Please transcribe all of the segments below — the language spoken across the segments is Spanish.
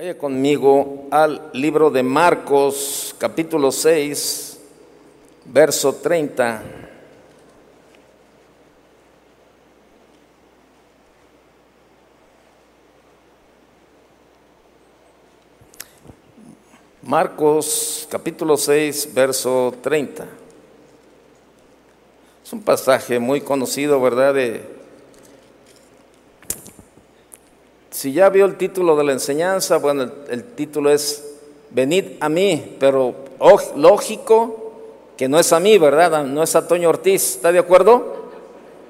Vaya conmigo al libro de Marcos, capítulo 6, verso 30. Marcos, capítulo 6, verso 30. Es un pasaje muy conocido, ¿verdad? De Si ya vio el título de la enseñanza, bueno, el, título es Venid a mí, pero lógico que no es a mí, ¿verdad? No es a Toño Ortiz, ¿está de acuerdo?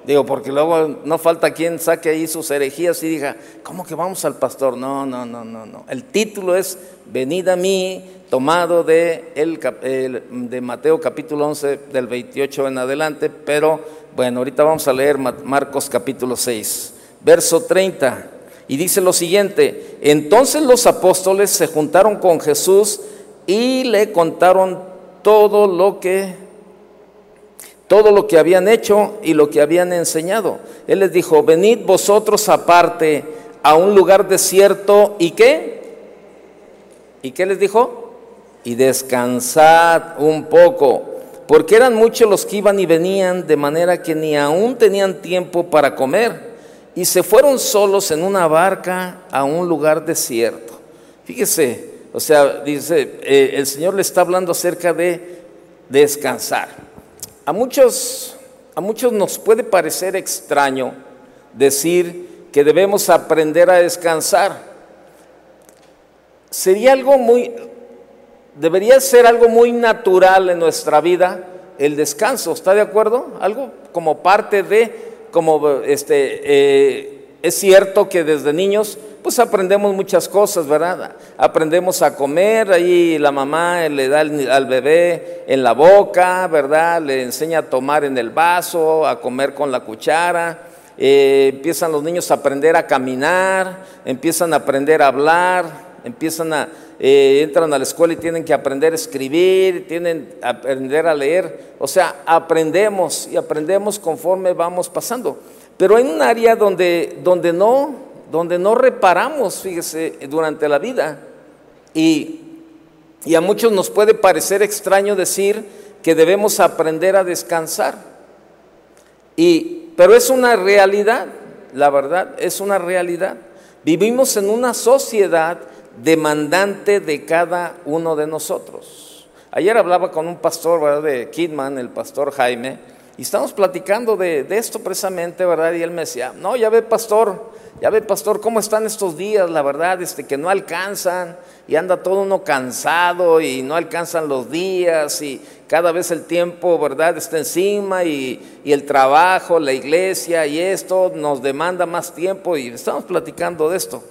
Digo, porque luego no falta quien saque ahí sus herejías y diga, ¿cómo que vamos al pastor? No, no, no, no, no. El título es Venid a mí, tomado de, el, de Mateo capítulo 11, del 28 en adelante, pero bueno, ahorita vamos a leer Marcos capítulo 6, verso 30. Y dice lo siguiente, entonces los apóstoles se juntaron con Jesús y le contaron todo lo que todo lo que habían hecho y lo que habían enseñado. Él les dijo, venid vosotros aparte a un lugar desierto y qué? ¿Y qué les dijo? Y descansad un poco, porque eran muchos los que iban y venían, de manera que ni aún tenían tiempo para comer y se fueron solos en una barca a un lugar desierto. Fíjese, o sea, dice, eh, el Señor le está hablando acerca de descansar. A muchos, a muchos nos puede parecer extraño decir que debemos aprender a descansar. Sería algo muy, debería ser algo muy natural en nuestra vida el descanso, ¿está de acuerdo? Algo como parte de como este, eh, es cierto que desde niños pues aprendemos muchas cosas, ¿verdad? Aprendemos a comer, ahí la mamá le da al, bebé en la boca, ¿verdad? Le enseña a tomar en el vaso, a comer con la cuchara. Eh, empiezan los niños a aprender a caminar, empiezan a aprender a hablar, empiezan a, eh, entran a la escuela y tienen que aprender a escribir, tienen que aprender a leer. O sea, aprendemos y aprendemos conforme vamos pasando. Pero hay un área donde, donde, no, donde no reparamos, fíjese, durante la vida. Y, y a muchos nos puede parecer extraño decir que debemos aprender a descansar. Y, pero es una realidad, la verdad, es una realidad. Vivimos en una sociedad demandante de cada uno de nosotros. Ayer hablaba con un pastor ¿verdad? de Kidman, el pastor Jaime, y estamos platicando de, esto precisamente, ¿verdad? Y él me decía, no, ya ve pastor, ya ve pastor, ¿cómo están estos días? La verdad, este, que no alcanzan y anda todo uno cansado y no alcanzan los días y cada vez el tiempo, ¿verdad? Está encima y el trabajo, la iglesia y esto nos demanda más tiempo y estamos platicando de esto.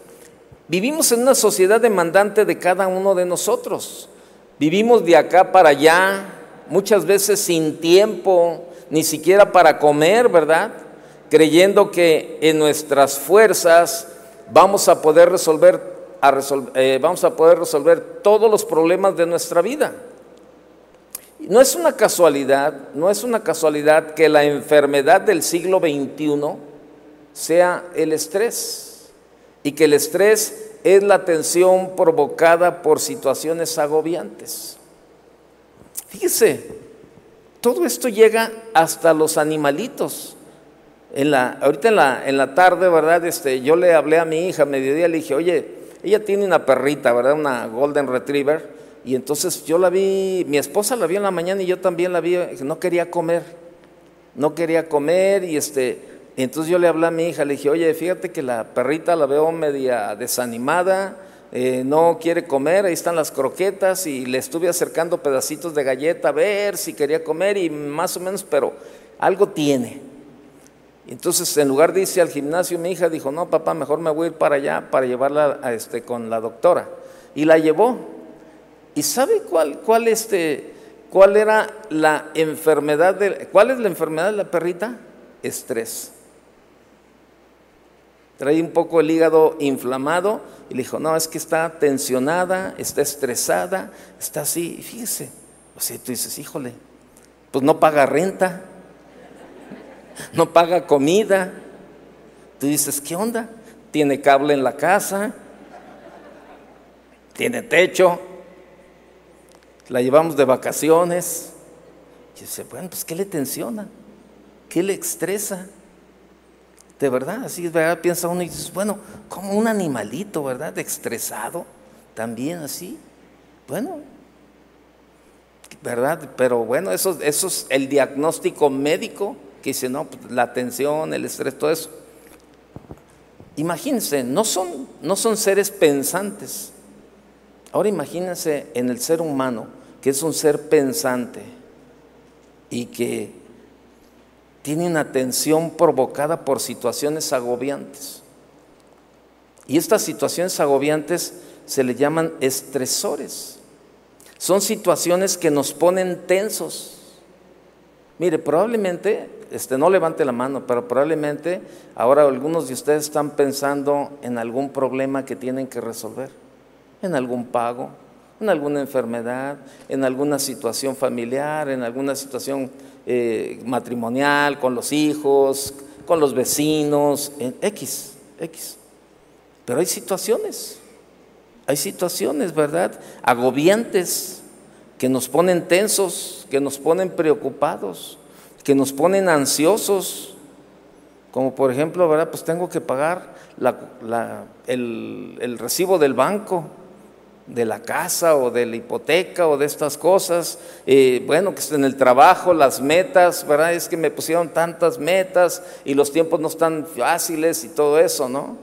Vivimos en una sociedad demandante de cada uno de nosotros. Vivimos de acá para allá, muchas veces sin tiempo, ni siquiera para comer, ¿verdad? Creyendo que en nuestras fuerzas vamos a poder resolver, eh, vamos a poder resolver todos los problemas de nuestra vida. No es una casualidad, no es una casualidad que la enfermedad del siglo XXI sea el estrés y que el estrés es la tensión provocada por situaciones agobiantes. Fíjese, todo esto llega hasta los animalitos. En la, ahorita en la, en la tarde, ¿verdad? Este, yo le hablé a mi hija a mediodía, le dije, oye, ella tiene una perrita, ¿verdad? Una Golden Retriever. Y entonces yo la vi, mi esposa la vi en la mañana y yo también la vi, no quería comer. No quería comer y este, entonces yo le hablé a mi hija, le dije, oye, fíjate que la perrita la veo media desanimada, eh, no quiere comer, ahí están las croquetas y le estuve acercando pedacitos de galleta a ver si quería comer y más o menos, pero algo tiene. Entonces, en lugar de irse al gimnasio, mi hija dijo, no, papá, mejor me voy a ir para allá para llevarla este, con la doctora. Y la llevó. ¿Y sabe cuál, cuál, este, cuál era la enfermedad de, cuál es la enfermedad de la perrita? Estrés trae un poco el hígado inflamado y le dijo, no, es que está tensionada, está estresada, está así. Y fíjese, o sea, tú dices, híjole, pues no paga renta, no paga comida. Tú dices, ¿qué onda? Tiene cable en la casa. tiene techo, la llevamos de vacaciones. Y dice, bueno, pues ¿qué le tensiona? ¿Qué le estresa? De verdad, así es verdad, piensa uno y dice, bueno, como un animalito, ¿verdad? Estresado, también así. Bueno, ¿verdad? Pero bueno, eso, eso es el diagnóstico médico que dice, no, pues, la tensión, el estrés, todo eso. Imagínense, no son, no son seres pensantes. Ahora imagínense en el ser humano, que es un ser pensante y que tiene una tensión provocada por situaciones agobiantes. Y estas situaciones agobiantes se le llaman estresores. Son situaciones que nos ponen tensos. Mire, probablemente, este, no levante la mano, pero probablemente ahora algunos de ustedes están pensando en algún problema que tienen que resolver, en algún pago, en alguna enfermedad, en alguna situación familiar, en alguna situación eh, matrimonial, con los hijos, con los vecinos, en X, X. Pero hay situaciones hay situaciones, ¿verdad? Agobiantes, que nos ponen tensos, que nos ponen preocupados, que nos ponen ansiosos. Como por ejemplo, ¿verdad? Pues tengo que pagar el, el recibo del banco, de la casa o de la hipoteca o de estas cosas. Eh, bueno, que en el trabajo, las metas, ¿verdad? Es que me pusieron tantas metas y los tiempos no están fáciles y todo eso, ¿no?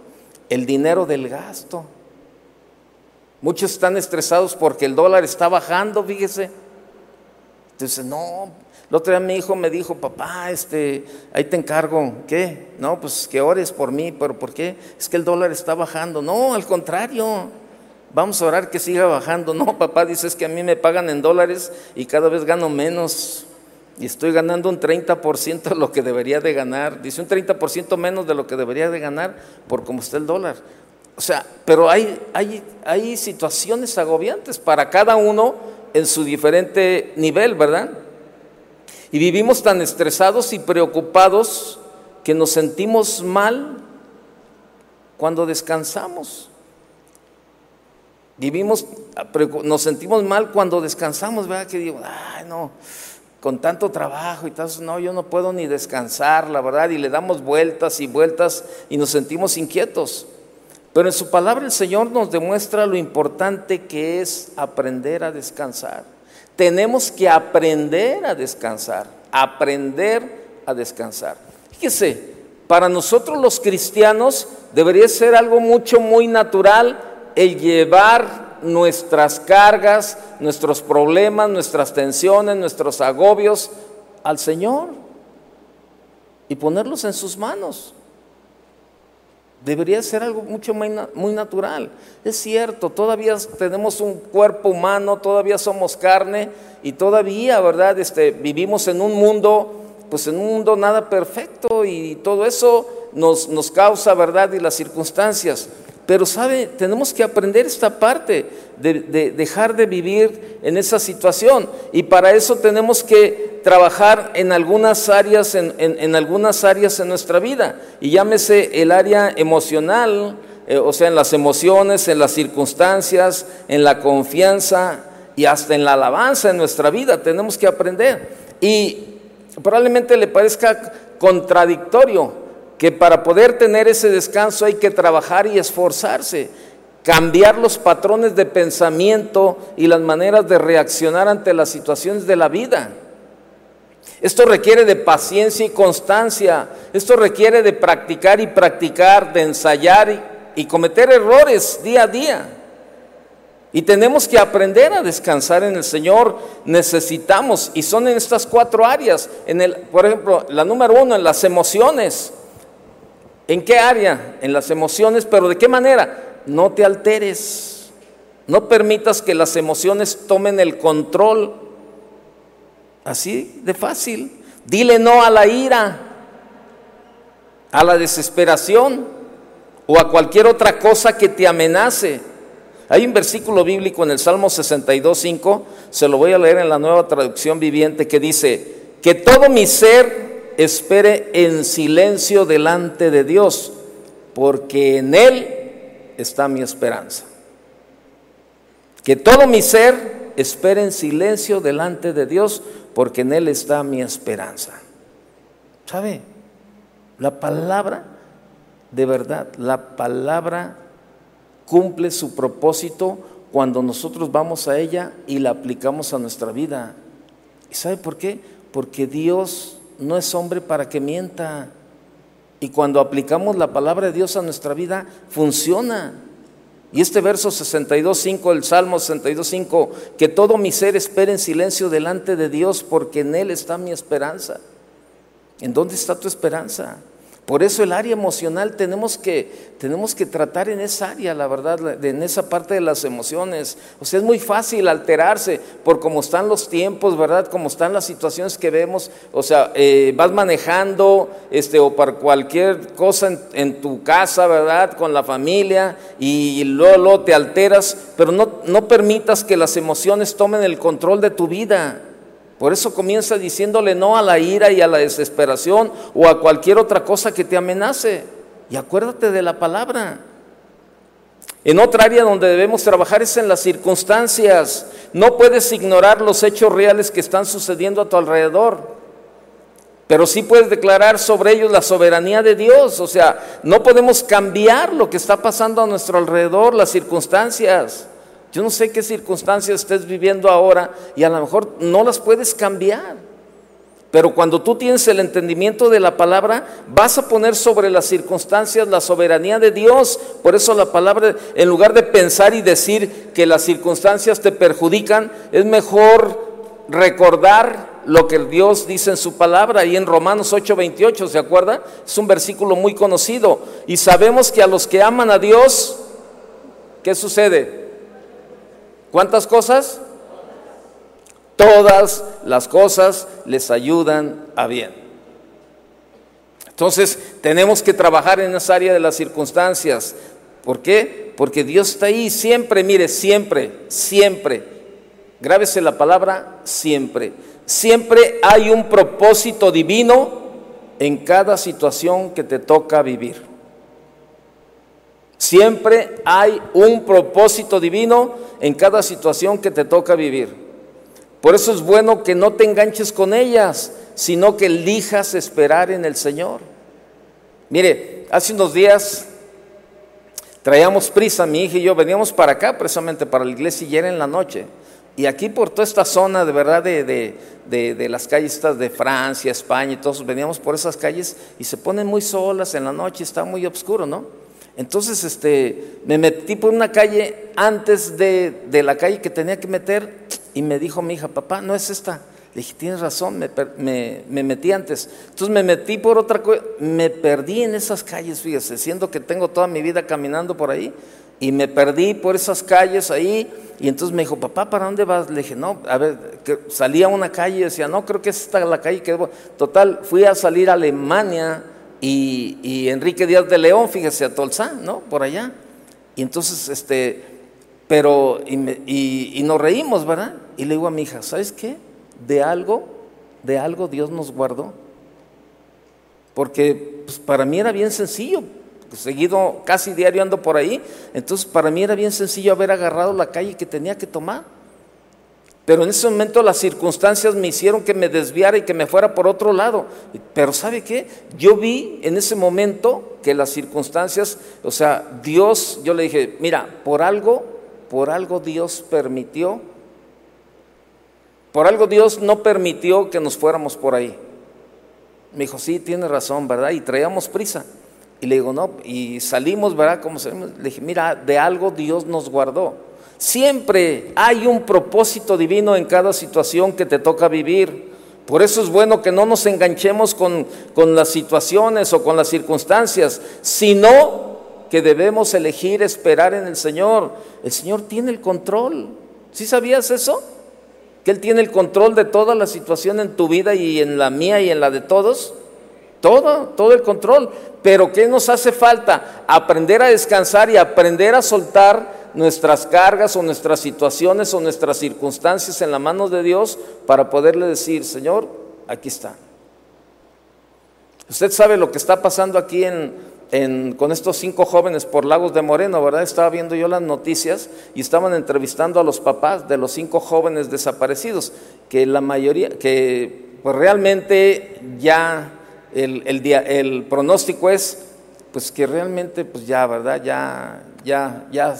El dinero del gasto. Muchos están estresados porque el dólar está bajando, fíjese. Entonces, no, el otro día mi hijo me dijo, papá, este, ahí te encargo, ¿qué? No, pues que ores por mí, pero ¿por qué? Es que el dólar está bajando. No, al contrario, vamos a orar que siga bajando. No, papá, dices que a mí me pagan en dólares y cada vez gano menos. Y estoy ganando un 30% de lo que debería de ganar. Dice un 30% menos de lo que debería de ganar por cómo está el dólar. O sea, pero hay, hay, hay situaciones agobiantes para cada uno en su diferente nivel, ¿verdad? Y vivimos tan estresados y preocupados que nos sentimos mal cuando descansamos. Vivimos, nos sentimos mal cuando descansamos, ¿verdad? Que digo, ay, no, con tanto trabajo y tal, no, yo no puedo ni descansar, la verdad, y le damos vueltas y vueltas y nos sentimos inquietos. Pero en su palabra el Señor nos demuestra lo importante que es aprender a descansar. Tenemos que aprender a descansar, aprender a descansar. Fíjese, para nosotros los cristianos debería ser algo mucho, muy natural el llevar nuestras cargas, nuestros problemas, nuestras tensiones, nuestros agobios al Señor y ponerlos en sus manos. Debería ser algo mucho muy natural. Es cierto, todavía tenemos un cuerpo humano, todavía somos carne y todavía, ¿verdad? Este, vivimos en un mundo, pues en un mundo nada perfecto y todo eso nos, nos causa, ¿verdad? Y las circunstancias. Pero sabe, tenemos que aprender esta parte de, dejar de vivir en esa situación. Y para eso tenemos que trabajar en algunas áreas, en, algunas áreas en nuestra vida. Y llámese el área emocional, eh, o sea, en las emociones, en las circunstancias, en la confianza y hasta en la alabanza en nuestra vida. Tenemos que aprender. Y probablemente le parezca contradictorio que para poder tener ese descanso hay que trabajar y esforzarse, cambiar los patrones de pensamiento y las maneras de reaccionar ante las situaciones de la vida. Esto requiere de paciencia y constancia, esto requiere de practicar y practicar, de ensayar y, cometer errores día a día. Y tenemos que aprender a descansar en el Señor. Necesitamos, y son en estas cuatro áreas. En el, por ejemplo, la número uno, en las emociones. ¿En qué área? En las emociones, pero ¿de qué manera? No te alteres. No permitas que las emociones tomen el control. Así de fácil. Dile no a la ira, a la desesperación o a cualquier otra cosa que te amenace. Hay un versículo bíblico en el Salmo 62.5, se lo voy a leer en la nueva traducción viviente, que dice, que todo mi ser espere en silencio delante de Dios, porque en Él está mi esperanza. Que todo mi ser espere en silencio delante de Dios, porque en Él está mi esperanza. ¿Sabe? La palabra, de verdad, la palabra cumple su propósito cuando nosotros vamos a ella y la aplicamos a nuestra vida. ¿Y sabe por qué? Porque Dios no es hombre para que mienta. Y cuando aplicamos la palabra de Dios a nuestra vida, funciona. Y este verso 62.5, el Salmo 62.5, que todo mi ser espere en silencio delante de Dios, porque en Él está mi esperanza. ¿En dónde está tu esperanza? Por eso el área emocional tenemos que, tenemos que tratar en esa área, la verdad, en esa parte de las emociones. O sea, es muy fácil alterarse por cómo están los tiempos, ¿verdad? Cómo están las situaciones que vemos. O sea, eh, vas manejando este, o para cualquier cosa en, tu casa, ¿verdad? Con la familia y, luego, te alteras, pero no, no permitas que las emociones tomen el control de tu vida. Por eso comienza diciéndole no a la ira y a la desesperación o a cualquier otra cosa que te amenace. Y acuérdate de la palabra. En otra área donde debemos trabajar es en las circunstancias. No puedes ignorar los hechos reales que están sucediendo a tu alrededor. Pero sí puedes declarar sobre ellos la soberanía de Dios. O sea, no podemos cambiar lo que está pasando a nuestro alrededor, las circunstancias. Yo no sé qué circunstancias estés viviendo ahora y a lo mejor no las puedes cambiar. Pero cuando tú tienes el entendimiento de la palabra, vas a poner sobre las circunstancias la soberanía de Dios. Por eso la palabra, en lugar de pensar y decir que las circunstancias te perjudican, es mejor recordar lo que Dios dice en su palabra. Y en Romanos 8:28, ¿se acuerda? Es un versículo muy conocido. Y sabemos que a los que aman a Dios, ¿qué sucede? ¿Cuántas cosas? Todas las cosas les ayudan a bien. Entonces tenemos que trabajar en esa área de las circunstancias. ¿Por qué? Porque Dios está ahí siempre, mire, siempre, siempre. Grábese la palabra siempre. Siempre hay un propósito divino en cada situación que te toca vivir. Siempre hay un propósito divino en cada situación que te toca vivir. Por eso es bueno que no te enganches con ellas, sino que elijas esperar en el Señor. Mire, hace unos días traíamos prisa, mi hija y yo veníamos para acá precisamente para la iglesia y era en la noche. Y aquí por toda esta zona de verdad de, de, de, las calles de Francia, España y todos, veníamos por esas calles y se ponen muy solas en la noche, está muy oscuro, ¿no? Entonces este, me metí por una calle antes de, la calle que tenía que meter y me dijo mi hija, papá, no es esta. Le dije, tienes razón, me, metí antes. Entonces me metí por otra cosa, me perdí en esas calles, fíjese, siendo que tengo toda mi vida caminando por ahí, y me perdí por esas calles ahí, y entonces me dijo, papá, ¿para dónde vas? Le dije, no, a ver, que salía a una calle y decía, no, creo que es esta la calle que Total, fui a salir a Alemania y, Enrique Díaz de León, fíjese, a Tolzá, ¿no? Por allá. Y entonces, este, pero, y, nos reímos, ¿verdad? Y le digo a mi hija, ¿sabes qué? De algo, de algo Dios nos guardó. Porque pues, para mí era bien sencillo, seguido, casi diario ando por ahí, entonces para mí era bien sencillo haber agarrado la calle que tenía que tomar. Pero en ese momento las circunstancias me hicieron que me desviara y que me fuera por otro lado. Pero ¿sabe qué? Yo vi en ese momento que las circunstancias, o sea, Dios, yo le dije, mira, por algo, por algo Dios permitió, por algo Dios no permitió que nos fuéramos por ahí. Me dijo, sí, tiene razón, ¿verdad? Y traíamos prisa. Y le digo, no, y salimos, ¿verdad? Como salimos, le dije, mira, de algo Dios nos guardó. Siempre hay un propósito divino en cada situación que te toca vivir. Por eso es bueno que no nos enganchemos con, las situaciones o con las circunstancias, sino que debemos elegir esperar en el Señor. El Señor tiene el control. ¿Sí sabías eso? Que Él tiene el control de toda la situación en tu vida y en la mía y en la de todos. Todo, todo el control. Pero ¿qué nos hace falta? Aprender a descansar y aprender a soltar nuestras cargas o nuestras situaciones o nuestras circunstancias en la mano de Dios para poderle decir, Señor, aquí está. Usted sabe lo que está pasando aquí en, con estos cinco jóvenes por Lagos de Moreno, ¿verdad? Estaba viendo yo las noticias y estaban entrevistando a los papás de los cinco jóvenes desaparecidos, que la mayoría, que pues realmente ya el, el pronóstico es pues que realmente pues ya, ¿verdad? Ya, ya, ya,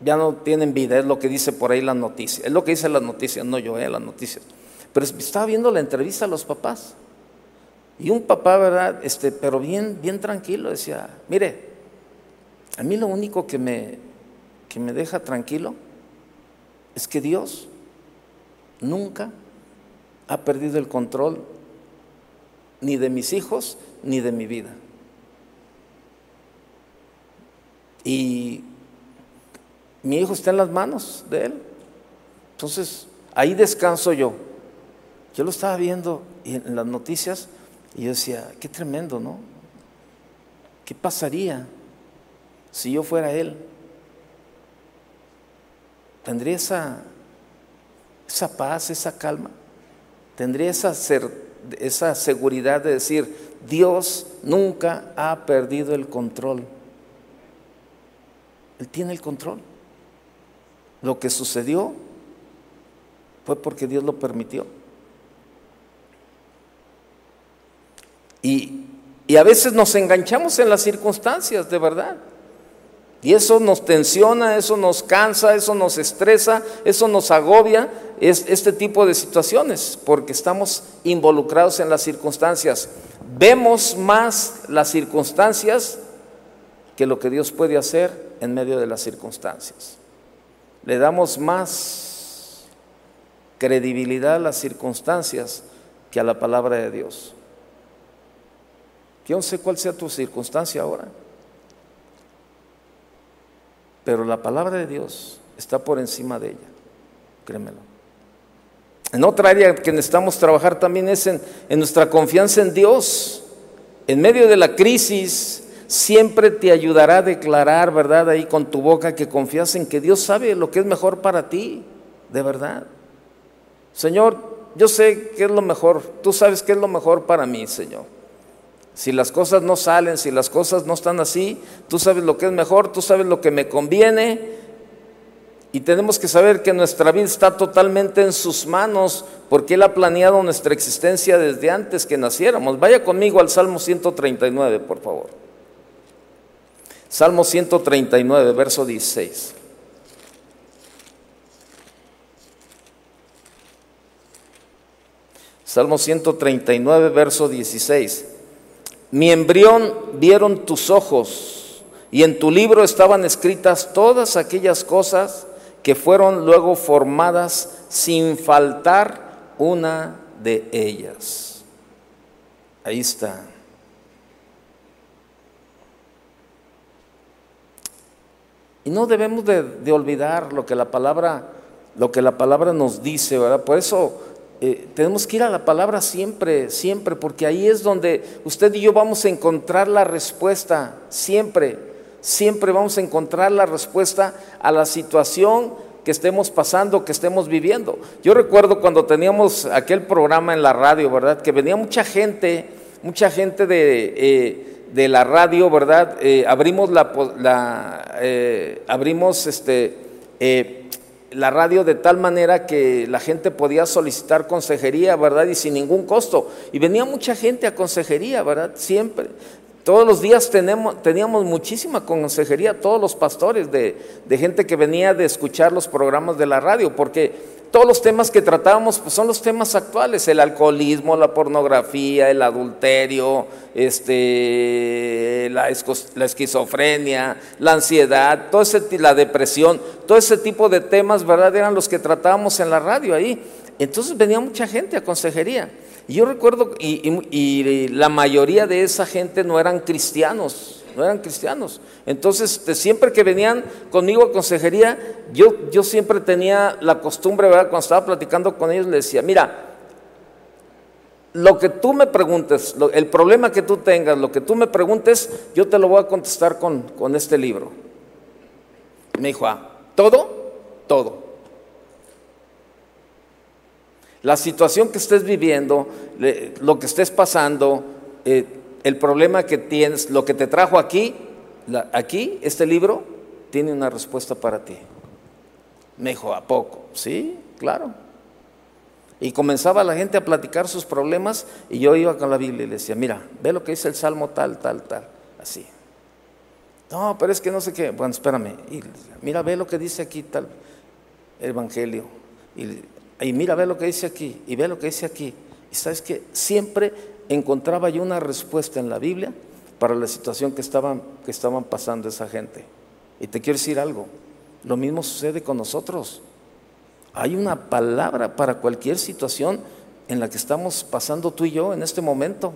ya no tienen vida, es lo que dice por ahí la noticia, es lo que dice la noticia, no yo, eh, las noticias. Pero estaba viendo la entrevista a los papás y un papá, ¿verdad? Este, pero bien, bien tranquilo, decía, mire, a mí lo único que me, que me deja tranquilo es que Dios nunca ha perdido el control ni de mis hijos ni de mi vida. Y mi hijo está en las manos de Él. Entonces, ahí descanso yo. Yo lo estaba viendo en las noticias y yo decía, qué tremendo, ¿no? ¿Qué pasaría si yo fuera Él? ¿Tendría esa, paz, esa calma? ¿Tendría esa, esa seguridad de decir, Dios nunca ha perdido el control? Él tiene el control. Lo que sucedió fue porque Dios lo permitió. Y, a veces nos enganchamos en las circunstancias, de verdad. Y eso nos tensiona, eso nos cansa, eso nos estresa, eso nos agobia, es este tipo de situaciones, porque estamos involucrados en las circunstancias. Vemos más las circunstancias que lo que Dios puede hacer en medio de las circunstancias. Le damos más credibilidad a las circunstancias que a la palabra de Dios. Yo no sé cuál sea tu circunstancia ahora, pero la palabra de Dios está por encima de ella, créemelo. En otra área que necesitamos trabajar también es en, en nuestra confianza en Dios. En medio de la crisis, siempre te ayudará a declarar, ¿verdad? Ahí con tu boca que confías en que Dios sabe lo que es mejor para ti, de verdad. Señor, yo sé qué es lo mejor, tú sabes qué es lo mejor para mí, Señor. Si las cosas no salen, si las cosas no están así, tú sabes lo que es mejor, tú sabes lo que me conviene. Y tenemos que saber que nuestra vida está totalmente en sus manos porque Él ha planeado nuestra existencia desde antes que naciéramos. Vaya conmigo al Salmo 139, por favor. Salmo 139, verso 16. Salmo 139, verso 16. Mi embrión vieron tus ojos y en tu libro estaban escritas todas aquellas cosas que fueron luego formadas sin faltar una de ellas. Ahí está. Y no debemos de, olvidar lo que la palabra, lo que la palabra nos dice, ¿verdad? Por eso eh, tenemos que ir a la palabra siempre, siempre, porque ahí es donde usted y yo vamos a encontrar la respuesta, siempre, siempre vamos a encontrar la respuesta a la situación que estemos pasando, que estemos viviendo. Yo recuerdo cuando teníamos aquel programa en la radio, ¿verdad? Que venía mucha gente, mucha gente de, eh, la radio, ¿verdad? Eh, abrimos la, la abrimos este la radio de tal manera que la gente podía solicitar consejería, ¿verdad? Y sin ningún costo. Y venía mucha gente a consejería, ¿verdad? Siempre. Todos los días tenemos, teníamos muchísima consejería, todos los pastores, de, de gente que venía de escuchar los programas de la radio, porque todos los temas que tratábamos pues, son los temas actuales, el alcoholismo, la pornografía, el adulterio, este, la, esquizofrenia, la ansiedad, todo ese, la depresión, todo ese tipo de temas, ¿verdad? Eran los que tratábamos en la radio ahí. Entonces venía mucha gente a consejería. Y yo recuerdo, y la mayoría de esa gente no eran cristianos, no eran cristianos. Entonces, siempre que venían conmigo a consejería, yo, yo siempre tenía la costumbre, ¿verdad? Cuando estaba platicando con ellos, les decía, mira, lo que tú me preguntes, el problema que tú tengas, lo que tú me preguntes, yo te lo voy a contestar con, con este libro. Me dijo, ah, ¿todo? Todo. La situación que estés viviendo, lo que estés pasando, eh, el problema que tienes, lo que te trajo aquí, aquí, este libro, tiene una respuesta para ti. Me dijo, ¿a poco? Sí, claro. Y comenzaba la gente a platicar sus problemas y yo iba con la Biblia y le decía, mira, ve lo que dice el Salmo tal, tal, tal, así. No, pero es que no sé qué. Bueno, espérame. Y, mira, ve lo que dice aquí tal Evangelio. Y, y mira, ve lo que dice aquí. Y ve lo que dice aquí. Y sabes que siempre encontraba yo una respuesta en la Biblia para la situación que estaban, que estaban pasando esa gente. Y te quiero decir algo, lo mismo sucede con nosotros. Hay una palabra para cualquier situación en la que estamos pasando tú y yo en este momento.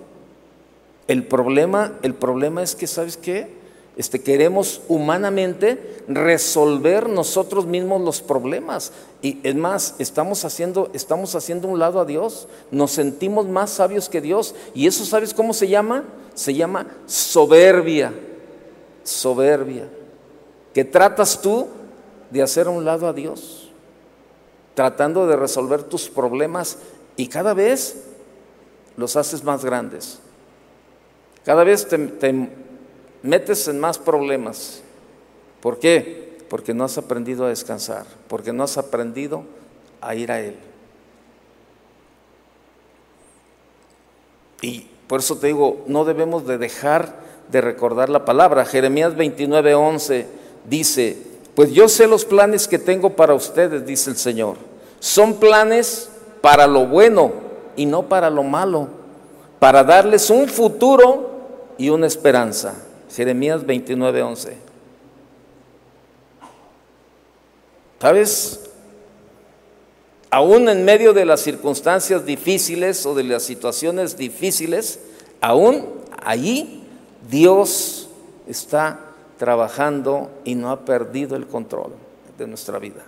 El problema, el problema es que, ¿sabes qué? Este, queremos humanamente resolver nosotros mismos los problemas. Y es más, estamos haciendo, estamos haciendo un lado a Dios. Nos sentimos más sabios que Dios. Y eso, ¿sabes cómo se llama? Se llama soberbia. Soberbia. Que tratas tú de hacer un lado a Dios. Tratando de resolver tus problemas y cada vez los haces más grandes. Cada vez te metes en más problemas. ¿Por qué? Porque no has aprendido a descansar, porque no has aprendido a ir a Él. Y por eso te digo, no debemos de dejar de recordar la palabra. Jeremías 29, 11 dice, pues yo sé los planes que tengo para ustedes, dice el Señor. Son planes para lo bueno y no para lo malo, para darles un futuro y una esperanza. Jeremías 29, 11. ¿Sabes? Aún en medio de las circunstancias difíciles o de las situaciones difíciles, aún allí Dios está trabajando y no ha perdido el control de nuestra vida.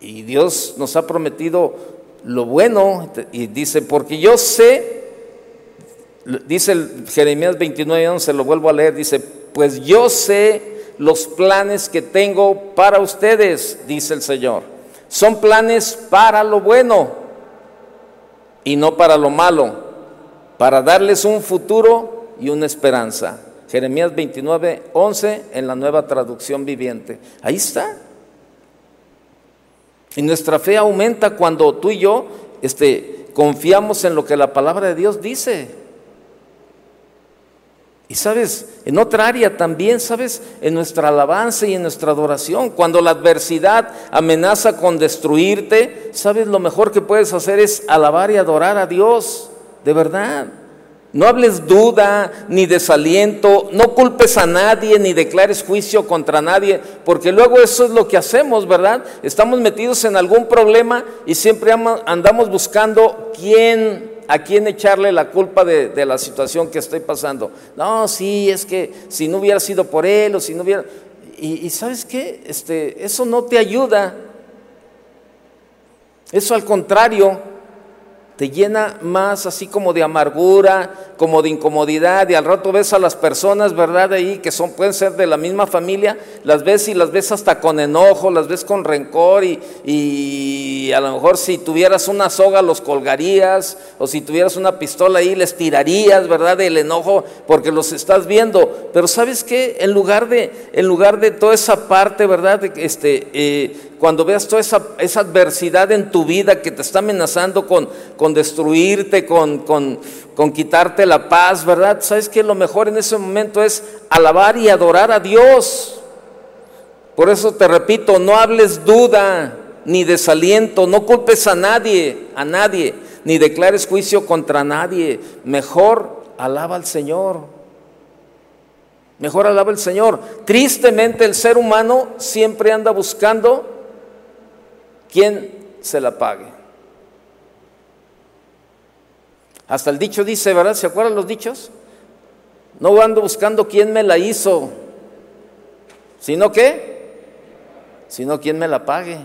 Y Dios nos ha prometido lo bueno y dice, porque yo sé dice Jeremías 29, 11, lo vuelvo a leer, dice, pues yo sé los planes que tengo para ustedes, dice el Señor. Son planes para lo bueno y no para lo malo, para darles un futuro y una esperanza. Jeremías 29, 11 en la nueva traducción viviente. Ahí está. Y nuestra fe aumenta cuando tú y yo este, confiamos en lo que la palabra de Dios dice. Y sabes, en otra área también, sabes, en nuestra alabanza y en nuestra adoración, cuando la adversidad amenaza con destruirte, sabes, lo mejor que puedes hacer es alabar y adorar a Dios, de verdad. No hables duda ni desaliento, no culpes a nadie ni declares juicio contra nadie, porque luego eso es lo que hacemos, ¿verdad? Estamos metidos en algún problema y siempre andamos buscando quién a quién echarle la culpa de, la situación que estoy pasando. No, sí, es que si no hubiera sido por él o si no hubiera... Y, sabes qué, este, eso no te ayuda. Eso al contrario, te llena más así como de amargura, como de incomodidad, y al rato ves a las personas, ¿verdad? Ahí que son, pueden ser de la misma familia, las ves y las ves hasta con enojo, las ves con rencor, y, y a lo mejor si tuvieras una soga los colgarías, o si tuvieras una pistola ahí les tirarías, ¿verdad? Del enojo, porque los estás viendo. Pero ¿sabes qué? En lugar de, en lugar de toda esa parte, ¿verdad? Este, eh, cuando veas toda esa, esa, adversidad en tu vida que te está amenazando con, con destruirte, con, con, con, quitarte la paz, ¿verdad? ¿Sabes que Lo mejor en ese momento es alabar y adorar a Dios. Por eso te repito, no hables duda ni desaliento, no culpes a nadie, a nadie, ni declares juicio contra nadie. Mejor alaba al Señor. Mejor alaba al Señor. Tristemente el ser humano siempre anda buscando ¿quién se la pague? Hasta el dicho dice, ¿verdad? ¿Se acuerdan los dichos? No ando buscando quién me la hizo, sino qué, sino quién me la pague.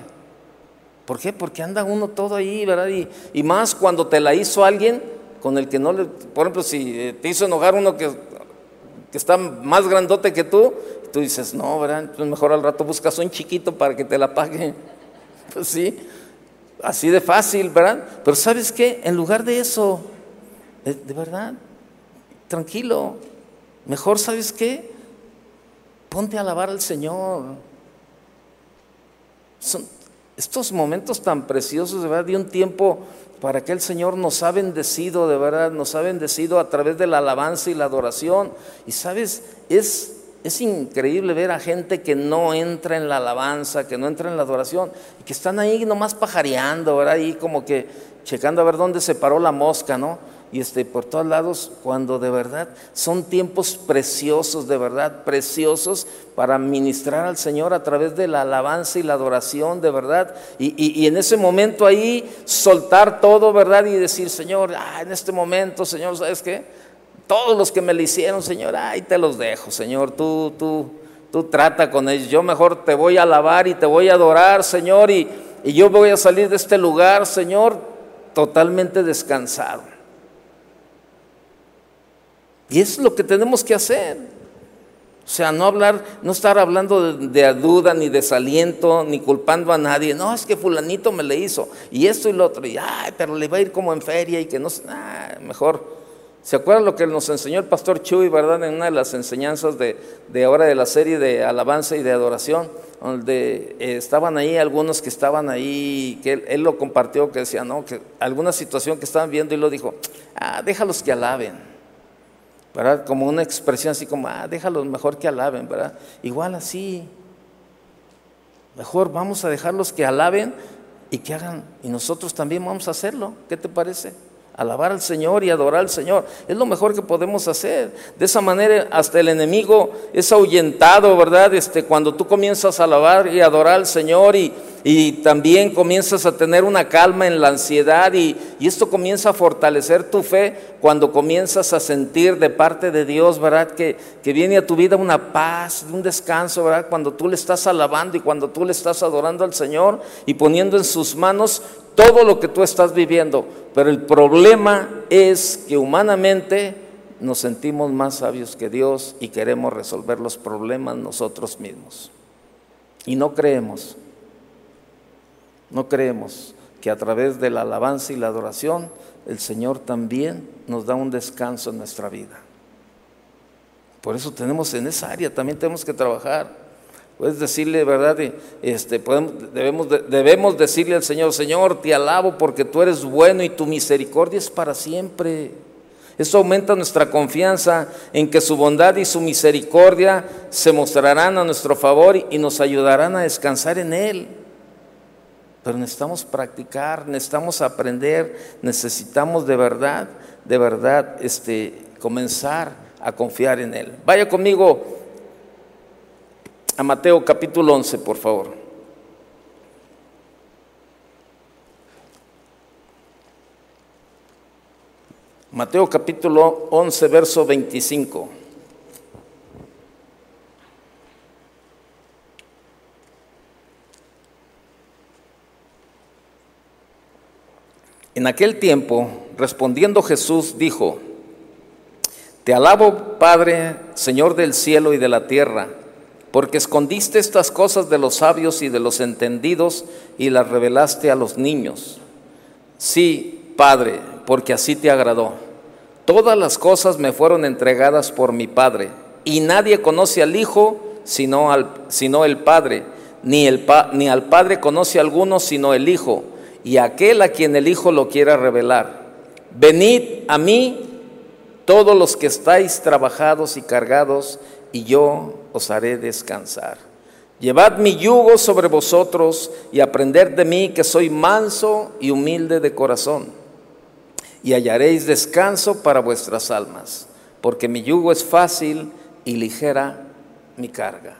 ¿Por qué? Porque anda uno todo ahí, ¿verdad? Y, y, más cuando te la hizo alguien con el que no le, por ejemplo, si eh, te hizo enojar uno que, que está más grandote que tú, tú dices, no, ¿verdad? Entonces mejor al rato buscas un chiquito para que te la pague. Pues sí, así de fácil, ¿verdad? Pero ¿sabes qué? En lugar de eso, de, verdad, tranquilo. Mejor, ¿sabes qué? Ponte a alabar al Señor. Son estos momentos tan preciosos, de verdad, de un tiempo para que el Señor nos ha bendecido, de verdad, nos ha bendecido a través de la alabanza y la adoración. Y sabes, es, es increíble ver a gente que no entra en la alabanza, que no entra en la adoración, y que están ahí nomás pajareando, ¿verdad? Ahí como que checando a ver dónde se paró la mosca, ¿no? Y este, por todos lados, cuando de verdad son tiempos preciosos, de verdad preciosos para ministrar al Señor a través de la alabanza y la adoración, de verdad. Y, en ese momento ahí soltar todo, ¿verdad? Y decir, Señor, ah, en este momento, Señor, ¿sabes qué? Todos los que me le hicieron, Señor, ahí te los dejo, Señor, tú, tú, tú trata con ellos. Yo mejor te voy a alabar y te voy a adorar, Señor, y, y yo voy a salir de este lugar, Señor, totalmente descansado. Y es lo que tenemos que hacer. O sea, no hablar, no estar hablando de, duda, ni desaliento, ni culpando a nadie. No, es que fulanito me le hizo, y esto y lo otro, y ay, pero le va a ir como en feria y que no sé, mejor. ¿Se acuerdan lo que nos enseñó el pastor Chuy, verdad, en una de las enseñanzas de, de ahora de la serie de alabanza y de adoración? Donde eh, estaban ahí algunos que estaban ahí, que él, él, lo compartió, que decía, no, que alguna situación que estaban viendo y lo dijo, ah, déjalos que alaben. ¿Verdad? Como una expresión así como, ah, déjalos mejor que alaben, ¿verdad? Igual así. Mejor vamos a dejarlos que alaben y que hagan, y nosotros también vamos a hacerlo. ¿Qué te parece? Alabar al Señor y adorar al Señor. Es lo mejor que podemos hacer. De esa manera hasta el enemigo es ahuyentado, ¿verdad? Este, cuando tú comienzas a alabar y adorar al Señor y, y también comienzas a tener una calma en la ansiedad y, esto comienza a fortalecer tu fe cuando comienzas a sentir de parte de Dios, ¿verdad? Que, que viene a tu vida una paz, un descanso, ¿verdad? Cuando tú le estás alabando y cuando tú le estás adorando al Señor y poniendo en sus manos todo lo que tú estás viviendo. Pero el problema es que humanamente nos sentimos más sabios que Dios y queremos resolver los problemas nosotros mismos. Y no creemos no creemos que a través de la alabanza y la adoración el Señor también nos da un descanso en nuestra vida. Por eso tenemos en esa área, también tenemos que trabajar. Puedes decirle, ¿verdad? Este, debemos, debemos decirle al Señor, Señor, te alabo porque tú eres bueno y tu misericordia es para siempre. Eso aumenta nuestra confianza en que su bondad y su misericordia se mostrarán a nuestro favor y nos ayudarán a descansar en Él. Pero necesitamos practicar, necesitamos aprender, necesitamos de verdad, de verdad, este, comenzar a confiar en Él. Vaya conmigo a Mateo capítulo 11, por favor. Mateo capítulo 11, verso 25. En aquel tiempo, respondiendo Jesús, dijo, Te alabo, Padre, Señor del cielo y de la tierra, porque escondiste estas cosas de los sabios y de los entendidos y las revelaste a los niños. Sí, Padre, porque así te agradó. Todas las cosas me fueron entregadas por mi Padre, y nadie conoce al Hijo sino, al, sino el Padre, ni, el, ni al Padre conoce a alguno sino el Hijo y aquel a quien el Hijo lo quiera revelar. Venid a mí todos los que estáis trabajados y cargados, y yo os haré descansar. Llevad mi yugo sobre vosotros y aprended de mí que soy manso y humilde de corazón, y hallaréis descanso para vuestras almas, porque mi yugo es fácil y ligera mi carga.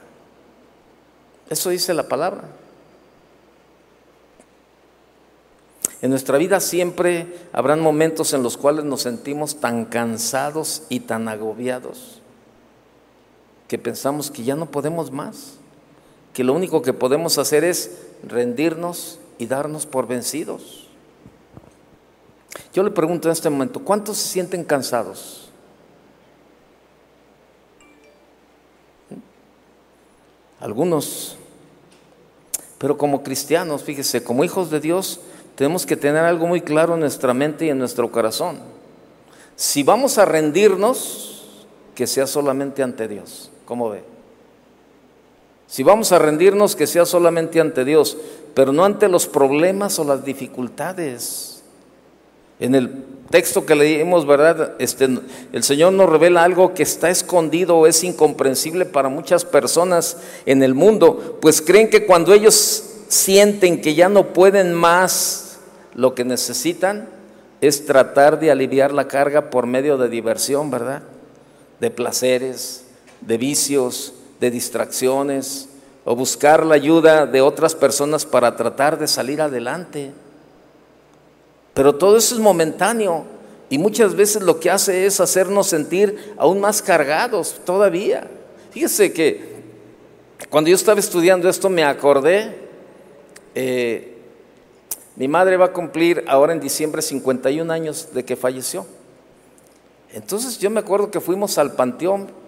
Eso dice la palabra. En nuestra vida siempre habrán momentos en los cuales nos sentimos tan cansados y tan agobiados que pensamos que ya no podemos más, que lo único que podemos hacer es rendirnos y darnos por vencidos. Yo le pregunto en este momento, ¿cuántos se sienten cansados? Algunos, pero como cristianos, fíjese, como hijos de Dios, tenemos que tener algo muy claro en nuestra mente y en nuestro corazón. Si vamos a rendirnos, que sea solamente ante Dios. ¿Cómo ve? Si vamos a rendirnos, que sea solamente ante Dios, pero no ante los problemas o las dificultades. En el texto que leímos, ¿verdad? Este, el Señor nos revela algo que está escondido o es incomprensible para muchas personas en el mundo, pues creen que cuando ellos sienten que ya no pueden más, lo que necesitan es tratar de aliviar la carga por medio de diversión, ¿verdad? De placeres, de vicios, de distracciones, o buscar la ayuda de otras personas para tratar de salir adelante. Pero todo eso es momentáneo y muchas veces lo que hace es hacernos sentir aún más cargados todavía. Fíjese que cuando yo estaba estudiando esto me acordé, eh, mi madre va a cumplir ahora en diciembre 51 años de que falleció. Entonces yo me acuerdo que fuimos al panteón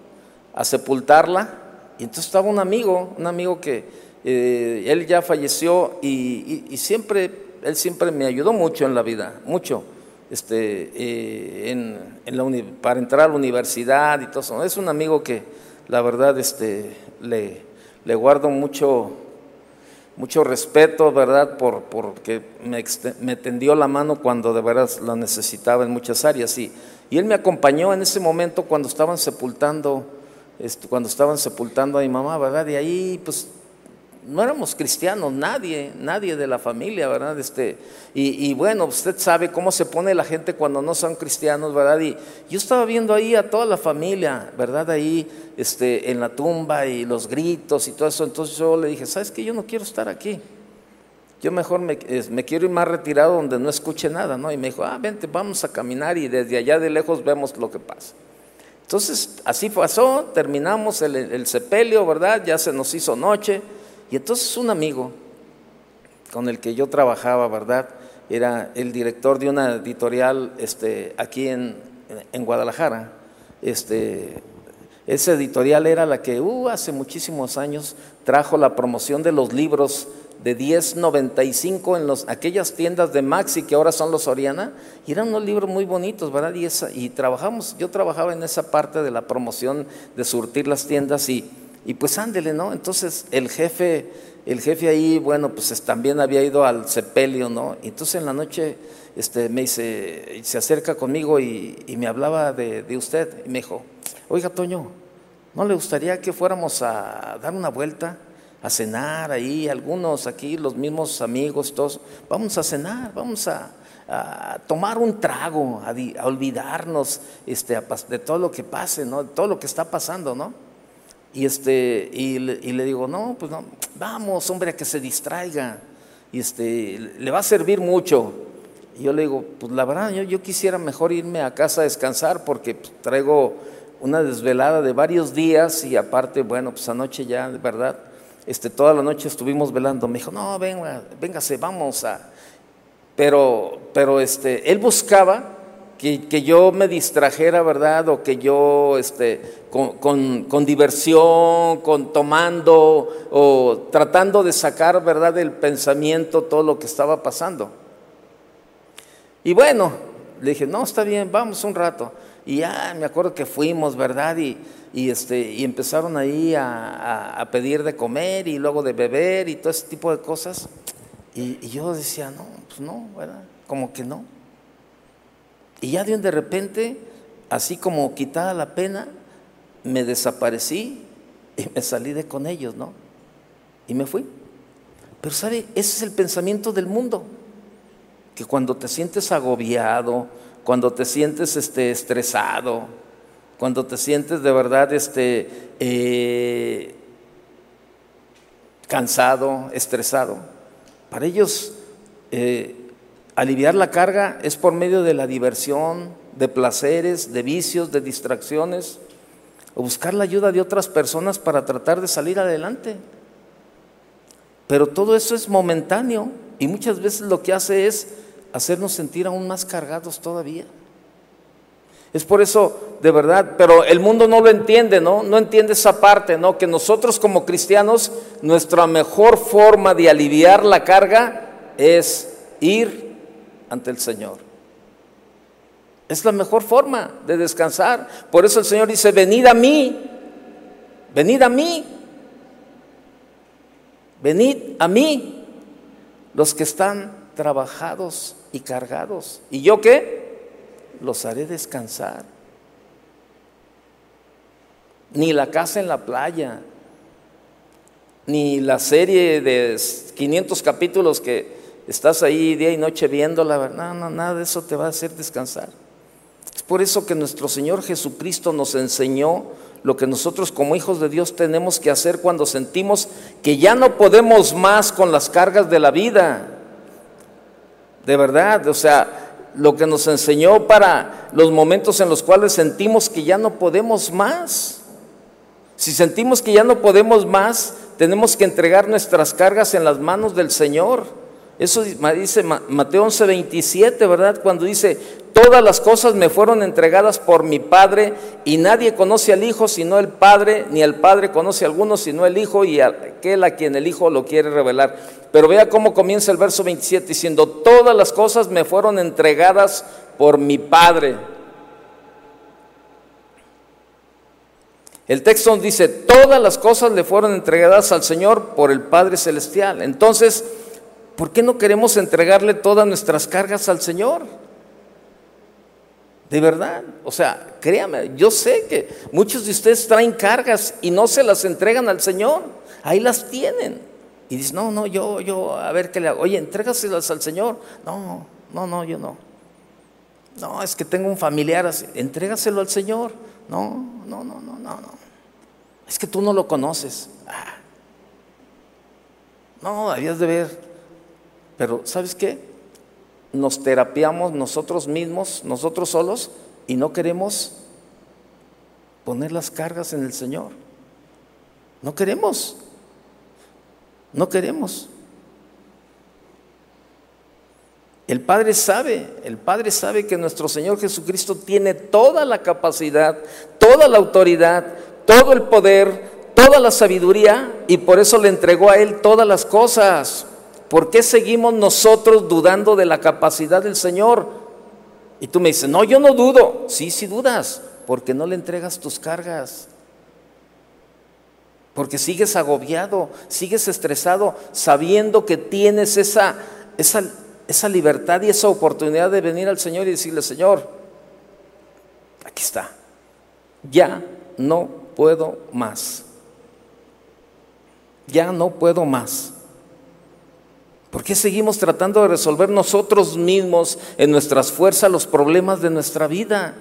a sepultarla y entonces estaba un amigo, un amigo que eh, él ya falleció y, siempre, él siempre me ayudó mucho en la vida, mucho, este, eh, en, la para entrar a la universidad y todo eso. Es un amigo que la verdad este, le, le guardo mucho, mucho respeto, ¿verdad? Por, porque me, me, tendió la mano cuando de verdad la necesitaba en muchas áreas. Y, y él me acompañó en ese momento cuando estaban sepultando cuando estaban sepultando a mi mamá, ¿verdad? Y ahí, pues, no éramos cristianos, nadie, nadie de la familia, ¿verdad? Este, y, bueno, usted sabe cómo se pone la gente cuando no son cristianos, ¿verdad? Y yo estaba viendo ahí a toda la familia, ¿verdad? Ahí este, en la tumba y los gritos y todo eso. Entonces yo le dije, ¿sabes qué? Yo no quiero estar aquí. Yo mejor me, me quiero ir más retirado donde no escuche nada, ¿no? Y me dijo, ah, vente, vamos a caminar y desde allá de lejos vemos lo que pasa. Entonces, así pasó, terminamos el, sepelio, ¿verdad? Ya se nos hizo noche. Y entonces un amigo con el que yo trabajaba, ¿verdad? Era el director de una editorial este, aquí en, en Guadalajara. Este, esa editorial era la que uh, hace muchísimos años trajo la promoción de los libros de 10.95 en los, aquellas tiendas de Maxi que ahora son los Oriana, y eran unos libros muy bonitos, ¿verdad? Y, y trabajamos, yo trabajaba en esa parte de la promoción de surtir las tiendas y, y pues ándele, ¿no? Entonces el jefe, el jefe ahí, bueno, pues también había ido al sepelio, ¿no? Y entonces en la noche este, me dice, se acerca conmigo y, y me hablaba de, de usted y me dijo, oiga Toño, ¿no le gustaría que fuéramos a dar una vuelta? A cenar ahí, algunos aquí, los mismos amigos, todos, vamos a cenar, vamos a, tomar un trago, a, olvidarnos este, de todo lo que pase, ¿no? de todo lo que está pasando, ¿no? Y, este, y, le, digo, no, pues no, vamos, hombre, a que se distraiga, y este, le va a servir mucho. Y yo le digo, pues la verdad, yo, yo quisiera mejor irme a casa a descansar porque pues, traigo una desvelada de varios días y aparte, bueno, pues anoche ya, verdad, este, toda la noche estuvimos velando. Me dijo, no, venga, véngase, vamos a... Pero, pero este, él buscaba que, yo me distrajera, ¿verdad? O que yo, este, con, con, diversión, con tomando, o tratando de sacar, ¿verdad? Del pensamiento todo lo que estaba pasando. Y bueno, le dije, no, está bien, vamos un rato. Y ya me acuerdo que fuimos, ¿verdad? Y, y, este, y empezaron ahí a, pedir de comer y luego de beber y todo ese tipo de cosas. Y, yo decía, no, pues no, ¿verdad? Como que no. Y ya de, de repente, así como quitada la pena, me desaparecí y me salí de con ellos, ¿no? Y me fui. Pero sabe, ese es el pensamiento del mundo, que cuando te sientes agobiado, cuando te sientes este, estresado, cuando te sientes de verdad este, eh, cansado, estresado. Para ellos, eh, aliviar la carga es por medio de la diversión, de placeres, de vicios, de distracciones, o buscar la ayuda de otras personas para tratar de salir adelante. Pero todo eso es momentáneo y muchas veces lo que hace es hacernos sentir aún más cargados todavía. Es por eso, de verdad, pero el mundo no lo entiende, ¿no? No entiende esa parte, ¿no? Que nosotros como cristianos, nuestra mejor forma de aliviar la carga es ir ante el Señor. Es la mejor forma de descansar. Por eso el Señor dice, venid a mí, venid a mí, venid a mí, los que están trabajados y cargados. ¿Y yo qué? Los haré descansar. Ni la casa en la playa, ni la serie de 500 capítulos que estás ahí día y noche viéndola, no, no, nada de eso te va a hacer descansar. Es por eso que nuestro Señor Jesucristo nos enseñó lo que nosotros como hijos de Dios tenemos que hacer cuando sentimos que ya no podemos más con las cargas de la vida. De verdad, o sea, lo que nos enseñó para los momentos en los cuales sentimos que ya no podemos más. Si sentimos que ya no podemos más, tenemos que entregar nuestras cargas en las manos del Señor. Eso dice Mateo 11, 27, ¿verdad? Cuando dice, todas las cosas me fueron entregadas por mi Padre y nadie conoce al Hijo sino el Padre, ni el Padre conoce a alguno sino el Hijo y aquel a quien el Hijo lo quiere revelar. Pero vea cómo comienza el verso 27 diciendo, todas las cosas me fueron entregadas por mi Padre. El texto dice, todas las cosas le fueron entregadas al Señor por el Padre Celestial. Entonces, ¿por qué no queremos entregarle todas nuestras cargas al Señor? De verdad, o sea, créame, yo sé que muchos de ustedes traen cargas y no se las entregan al Señor, ahí las tienen. Y dicen, no, no, yo, yo, a ver qué le hago. Oye, entrégaselas al Señor. No, no, no, yo no. No, es que tengo un familiar así. Entrégaselo al Señor. No, no, no, no, no, no. Es que tú no lo conoces. Ah. No, habías de ver pero ¿sabes qué? Nos terapiamos nosotros mismos, nosotros solos, y no queremos poner las cargas en el Señor. No queremos. No queremos. El Padre sabe, el Padre sabe que nuestro Señor Jesucristo tiene toda la capacidad, toda la autoridad, todo el poder, toda la sabiduría y por eso le entregó a Él todas las cosas. ¿Por qué seguimos nosotros dudando de la capacidad del Señor? Y tú me dices, no, yo no dudo. Sí, sí dudas, porque no le entregas tus cargas. Porque sigues agobiado, sigues estresado, sabiendo que tienes esa, esa, esa libertad y esa oportunidad de venir al Señor y decirle, Señor, aquí está, ya no puedo más. Ya no puedo más. ¿Por qué seguimos tratando de resolver nosotros mismos en nuestras fuerzas los problemas de nuestra vida?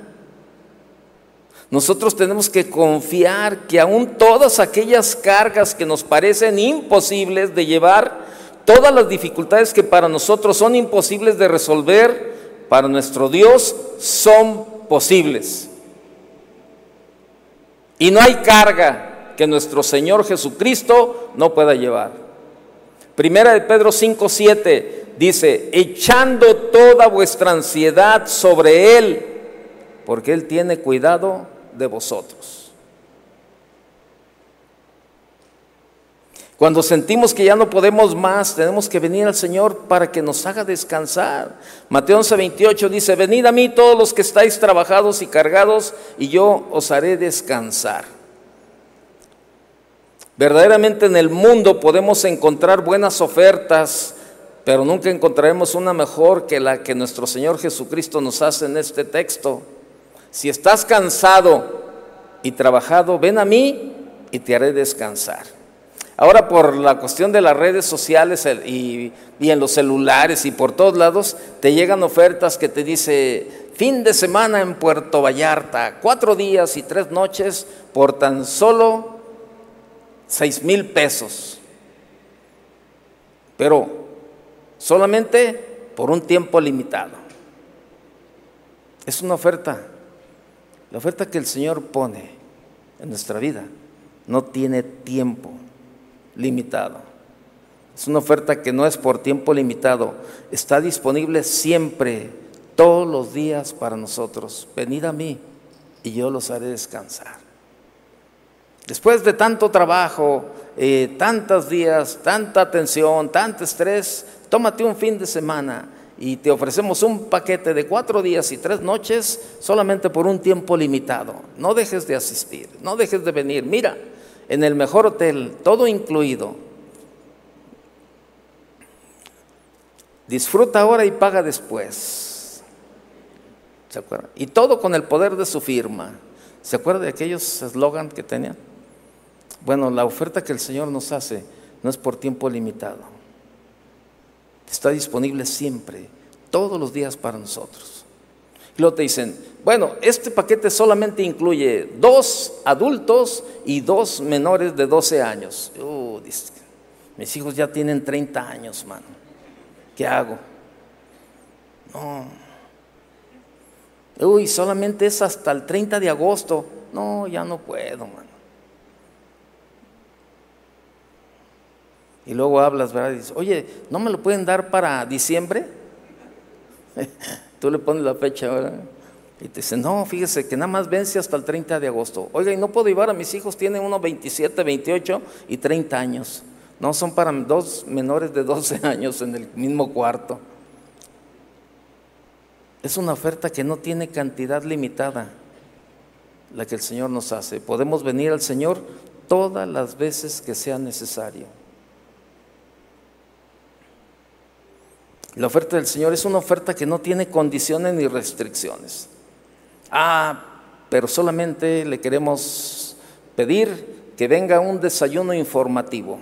Nosotros tenemos que confiar que aún todas aquellas cargas que nos parecen imposibles de llevar, todas las dificultades que para nosotros son imposibles de resolver, para nuestro Dios son posibles. Y no hay carga que nuestro Señor Jesucristo no pueda llevar. Primera de Pedro 5, 7 dice, echando toda vuestra ansiedad sobre Él, porque Él tiene cuidado de vosotros. Cuando sentimos que ya no podemos más, tenemos que venir al Señor para que nos haga descansar. Mateo 11, 28 dice, venid a mí todos los que estáis trabajados y cargados, y yo os haré descansar. Verdaderamente en el mundo podemos encontrar buenas ofertas, pero nunca encontraremos una mejor que la que nuestro Señor Jesucristo nos hace en este texto. Si estás cansado y trabajado, ven a mí y te haré descansar. Ahora por la cuestión de las redes sociales y, en los celulares y por todos lados, te llegan ofertas que te dice fin de semana en Puerto Vallarta, cuatro días y tres noches por tan solo seis mil pesos, pero solamente por un tiempo limitado. Es una oferta. La oferta que el Señor pone en nuestra vida no tiene tiempo limitado. Es una oferta que no es por tiempo limitado. Está disponible siempre, todos los días para nosotros. Venid a mí y yo los haré descansar. Después de tanto trabajo, eh, tantos días, tanta tensión, tanto estrés, tómate un fin de semana y te ofrecemos un paquete de cuatro días y tres noches solamente por un tiempo limitado. No dejes de asistir, no dejes de venir. Mira, en el mejor hotel, todo incluido. Disfruta ahora y paga después. ¿Se acuerdan? Y todo con el poder de su firma. ¿Se acuerda de aquellos eslogan que tenían? Bueno, la oferta que el Señor nos hace no es por tiempo limitado. Está disponible siempre, todos los días para nosotros. Y luego te dicen, bueno, este paquete solamente incluye dos adultos y dos menores de 12 años. Uh, mis hijos ya tienen 30 años, mano. ¿Qué hago? No. Uy, solamente es hasta el 30 de agosto. No, ya no puedo, mano. Y luego hablas, ¿verdad? Y dices, oye, ¿no me lo pueden dar para diciembre? Tú le pones la fecha, ¿verdad? Y te dicen, no, fíjese que nada más vence hasta el 30 de agosto. Oiga, y no puedo llevar a mis hijos, tienen unos 27, 28 y 30 años. No, son para dos menores de 12 años en el mismo cuarto. Es una oferta que no tiene cantidad limitada, la que el Señor nos hace. Podemos venir al Señor todas las veces que sea necesario. La oferta del Señor es una oferta que no tiene condiciones ni restricciones. Ah, pero solamente le queremos pedir que venga un desayuno informativo.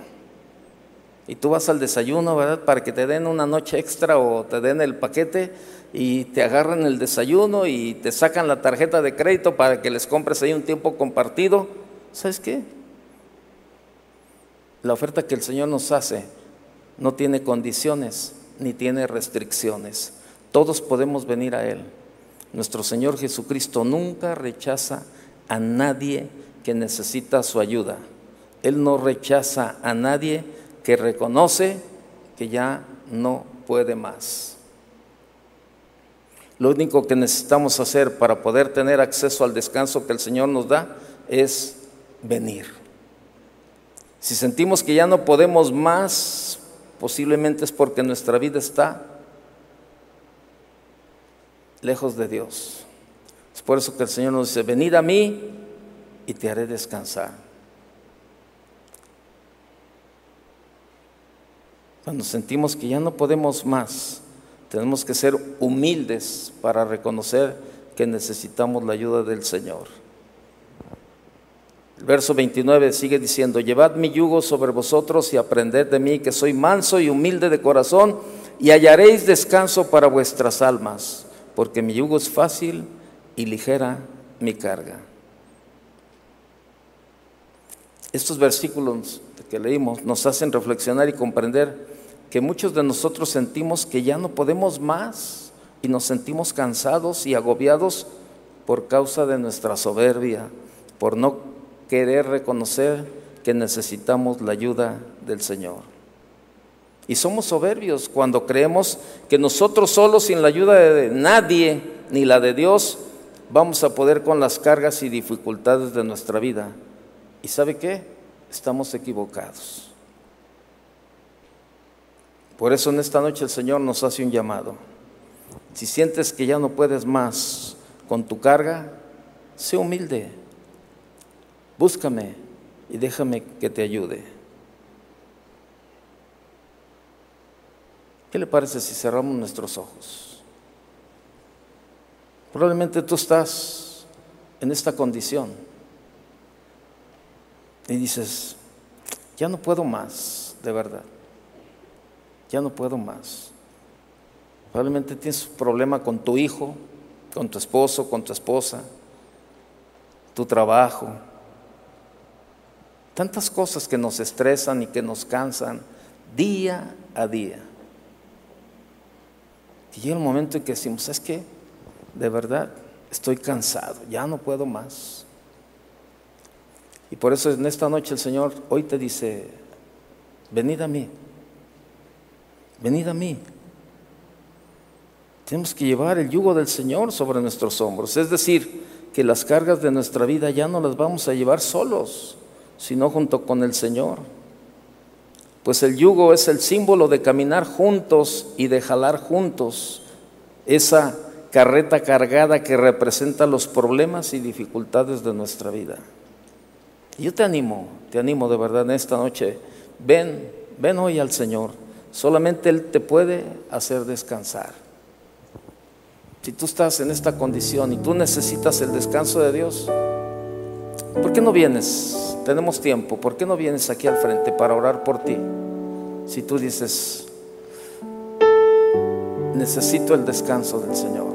Y tú vas al desayuno, ¿verdad? Para que te den una noche extra o te den el paquete y te agarran el desayuno y te sacan la tarjeta de crédito para que les compres ahí un tiempo compartido. ¿Sabes qué? La oferta que el Señor nos hace no tiene condiciones ni tiene restricciones. Todos podemos venir a Él. Nuestro Señor Jesucristo nunca rechaza a nadie que necesita su ayuda. Él no rechaza a nadie que reconoce que ya no puede más. Lo único que necesitamos hacer para poder tener acceso al descanso que el Señor nos da es venir. Si sentimos que ya no podemos más, posiblemente es porque nuestra vida está lejos de Dios. Es por eso que el Señor nos dice, venid a mí y te haré descansar. Cuando sentimos que ya no podemos más, tenemos que ser humildes para reconocer que necesitamos la ayuda del Señor. Verso 29 sigue diciendo, llevad mi yugo sobre vosotros y aprended de mí, que soy manso y humilde de corazón, y hallaréis descanso para vuestras almas, porque mi yugo es fácil y ligera mi carga. Estos versículos que leímos nos hacen reflexionar y comprender que muchos de nosotros sentimos que ya no podemos más y nos sentimos cansados y agobiados por causa de nuestra soberbia, por no querer reconocer que necesitamos la ayuda del Señor. Y somos soberbios cuando creemos que nosotros solos, sin la ayuda de nadie, ni la de Dios, vamos a poder con las cargas y dificultades de nuestra vida. ¿Y sabe qué? Estamos equivocados. Por eso en esta noche el Señor nos hace un llamado. Si sientes que ya no puedes más con tu carga, sé humilde búscame y déjame que te ayude. ¿Qué le parece si cerramos nuestros ojos? Probablemente tú estás en esta condición y dices, ya no puedo más, de verdad, ya no puedo más. Probablemente tienes un problema con tu hijo, con tu esposo, con tu esposa, tu trabajo, Tantas cosas que nos estresan y que nos cansan día a día. Y llega un momento en que decimos, es que de verdad estoy cansado, ya no puedo más. Y por eso en esta noche el Señor hoy te dice, venid a mí, venid a mí. Tenemos que llevar el yugo del Señor sobre nuestros hombros, es decir, que las cargas de nuestra vida ya no las vamos a llevar solos sino junto con el Señor. pues el yugo es el símbolo de caminar juntos y de jalar juntos esa carreta cargada que representa los problemas y dificultades de nuestra vida. Yo te animo, te animo de verdad en esta noche, ven, ven hoy al Señor, solamente Él te puede hacer descansar. Si tú estás en esta condición y tú necesitas el descanso de Dios, ¿por qué no vienes? Tenemos tiempo, ¿por qué no vienes aquí al frente para orar por ti? Si tú dices, necesito el descanso del Señor,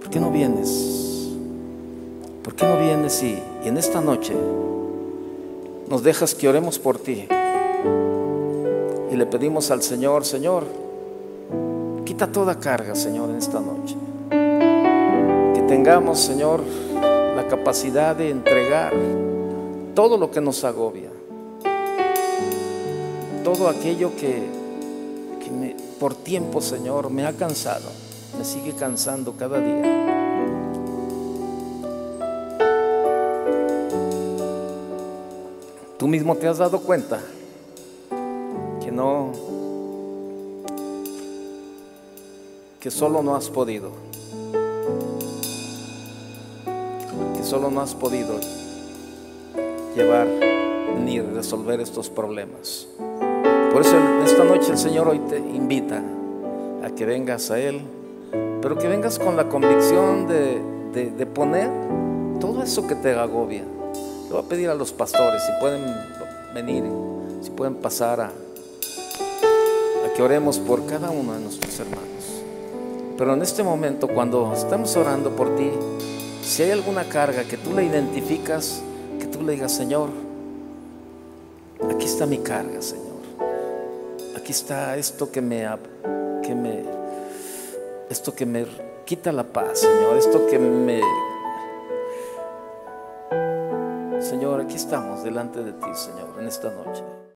¿por qué no vienes? ¿Por qué no vienes y, en esta noche nos dejas que oremos por ti? Y le pedimos al Señor, Señor, Quita toda carga, Señor, en esta noche. Que tengamos, Señor, capacidad de entregar todo lo que nos agobia. Todo aquello que, por tiempo, Señor, me ha cansado, me sigue cansando cada día. Tú mismo te has dado cuenta que no que solo no has podido, solo no has podido llevar ni resolver estos problemas. Por eso esta noche el Señor hoy te invita a que vengas a Él, pero que vengas con la convicción de, de, poner todo eso que te agobia. Le voy a pedir a los pastores si pueden venir, si pueden pasar a, a que oremos por cada uno de nuestros hermanos. Pero en este momento, cuando estamos orando por ti, si hay alguna carga que tú le identificas, que tú le digas, Señor, aquí está mi carga, Señor. Aquí está esto que me, que me, esto que me quita la paz, Señor. Esto que me, Señor, aquí estamos delante de ti, Señor, en esta noche.